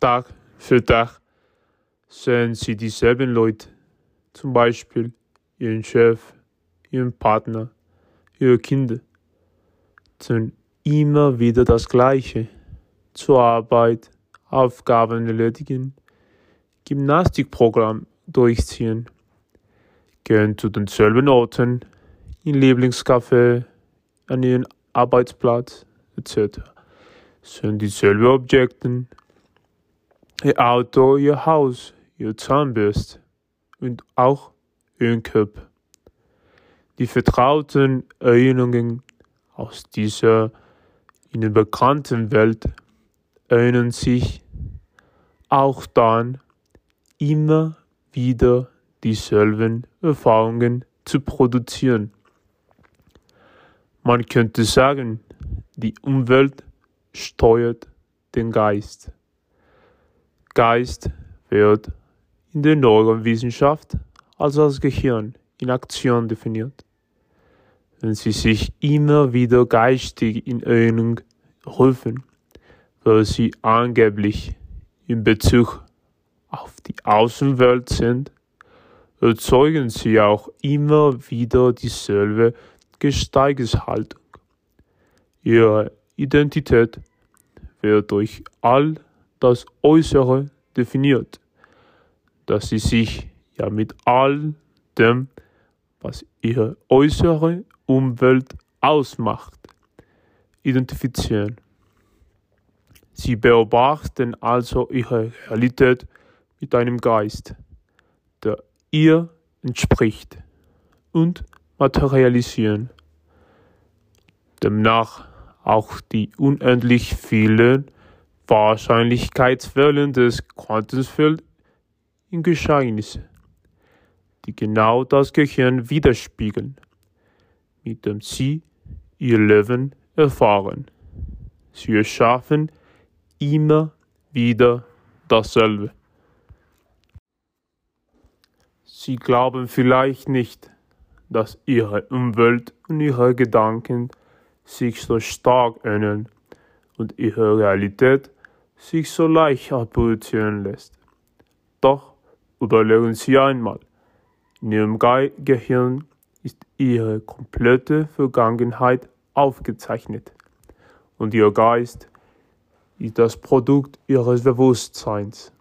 Tag für Tag sehen Sie dieselben Leute, zum Beispiel Ihren Chef, Ihren Partner, Ihre Kinder, tun immer wieder das Gleiche. Zur Arbeit, Aufgaben erledigen, Gymnastikprogramm durchziehen, gehen zu denselben Orten, in Lieblingscafé, an ihren Arbeitsplatz etc. Sind dieselben Objekte, ihr Auto, ihr Haus, ihr Zahnbürste und auch ihren Körper. Die vertrauten Erinnerungen aus dieser ihnen bekannten Welt erinnern sich auch dann immer wieder dieselben Erfahrungen zu produzieren. Man könnte sagen, die Umwelt steuert den Geist. Geist wird in der Neurowissenschaft als das Gehirn in Aktion definiert. Wenn Sie sich immer wieder geistig in Erinnerung rufen, weil Sie angeblich in Bezug auf die Außenwelt sind, erzeugen Sie auch immer wieder dieselbe Gesteigeshaltung. Ihre Identität wird durch all das Äußere definiert, dass sie sich ja mit all dem, was ihre äußere Umwelt ausmacht, identifizieren. Sie beobachten also ihre Realität mit einem Geist, der ihr entspricht und materialisieren. Demnach auch die unendlich vielen Wahrscheinlichkeitswellen des Quantenfelds in Geschehnisse, die genau das Gehirn widerspiegeln, mit dem sie ihr Leben erfahren. Sie erschaffen immer wieder dasselbe. Sie glauben vielleicht nicht, dass ihre Umwelt und ihre Gedanken sich so stark ähneln und ihre Realität sich so leicht reproduzieren lässt. Doch überlegen Sie einmal, in Ihrem Gehirn ist Ihre komplette Vergangenheit aufgezeichnet und Ihr Geist ist das Produkt Ihres Bewusstseins.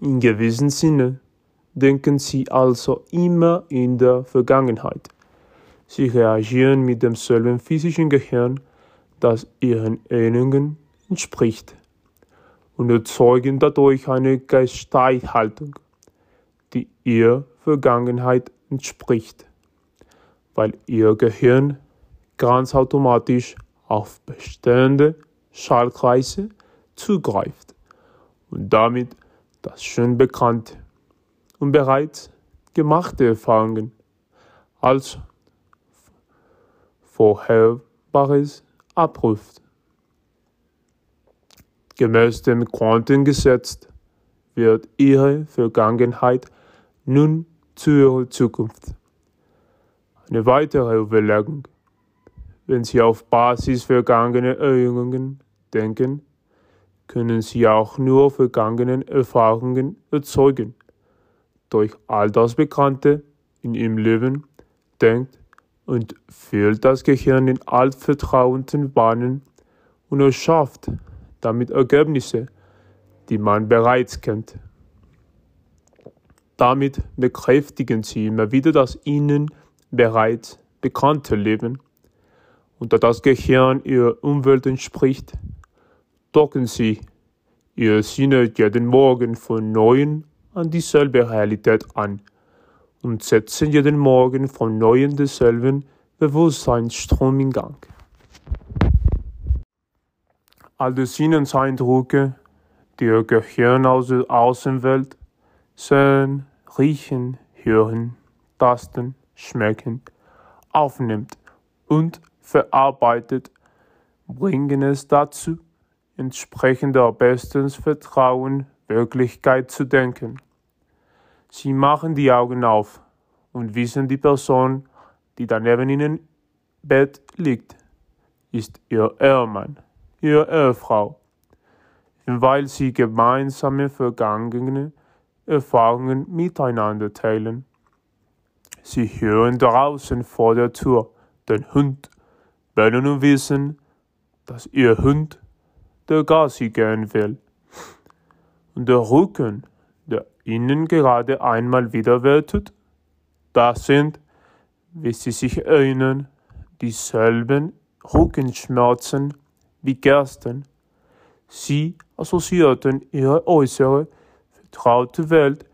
In gewissem Sinne denken sie also immer in der Vergangenheit. Sie reagieren mit demselben physischen Gehirn, das ihren Erinnerungen entspricht, und erzeugen dadurch eine Geisthaltung, die ihrer Vergangenheit entspricht, weil ihr Gehirn ganz automatisch auf bestehende Schaltkreise zugreift und damit das schon bekannte und bereits gemachte Erfahrungen als Vorherbares abruft. Gemäß dem Quantengesetz wird Ihre Vergangenheit nun zu Ihrer Zukunft. Eine weitere Überlegung. Wenn Sie auf Basis vergangener Erinnerungen denken, können Sie auch nur vergangenen Erfahrungen erzeugen durch all das Bekannte in ihrem Leben denkt und fühlt das Gehirn in altvertrauten Bahnen und erschafft damit Ergebnisse, die man bereits kennt. Damit bekräftigen sie immer wieder das ihnen bereits bekannte Leben. Und da das Gehirn ihrer Umwelt entspricht, docken sie ihre Sinne jeden Morgen von neuem an dieselbe Realität an und setzen jeden Morgen von neuem denselben Bewusstseinsstrom in Gang. All die Sinneseindrücke, die ihr Gehirn aus der Außenwelt sehen, riechen, hören, tasten, schmecken, aufnimmt und verarbeitet, bringen es dazu, entsprechend der bestens Vertrauen Wirklichkeit zu denken. Sie machen die Augen auf und wissen, die Person, die daneben ihnen Bett liegt, ist ihr Ehemann, ihre Ehefrau. weil sie gemeinsame vergangene Erfahrungen miteinander teilen. Sie hören draußen vor der Tür den Hund, weil nun wissen, dass ihr Hund der Gassi gehen will. Und der Rücken, der ihnen gerade einmal wieder wehtut, das sind, wie sie sich erinnern, dieselben Rückenschmerzen wie gestern. Sie assoziierten ihre äußere, vertraute Welt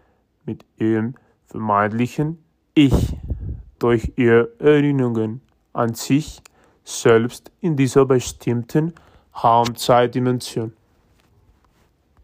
mit ihrem vermeintlichen Ich durch ihre Erinnerungen an sich selbst in dieser bestimmten Raumzeitdimension.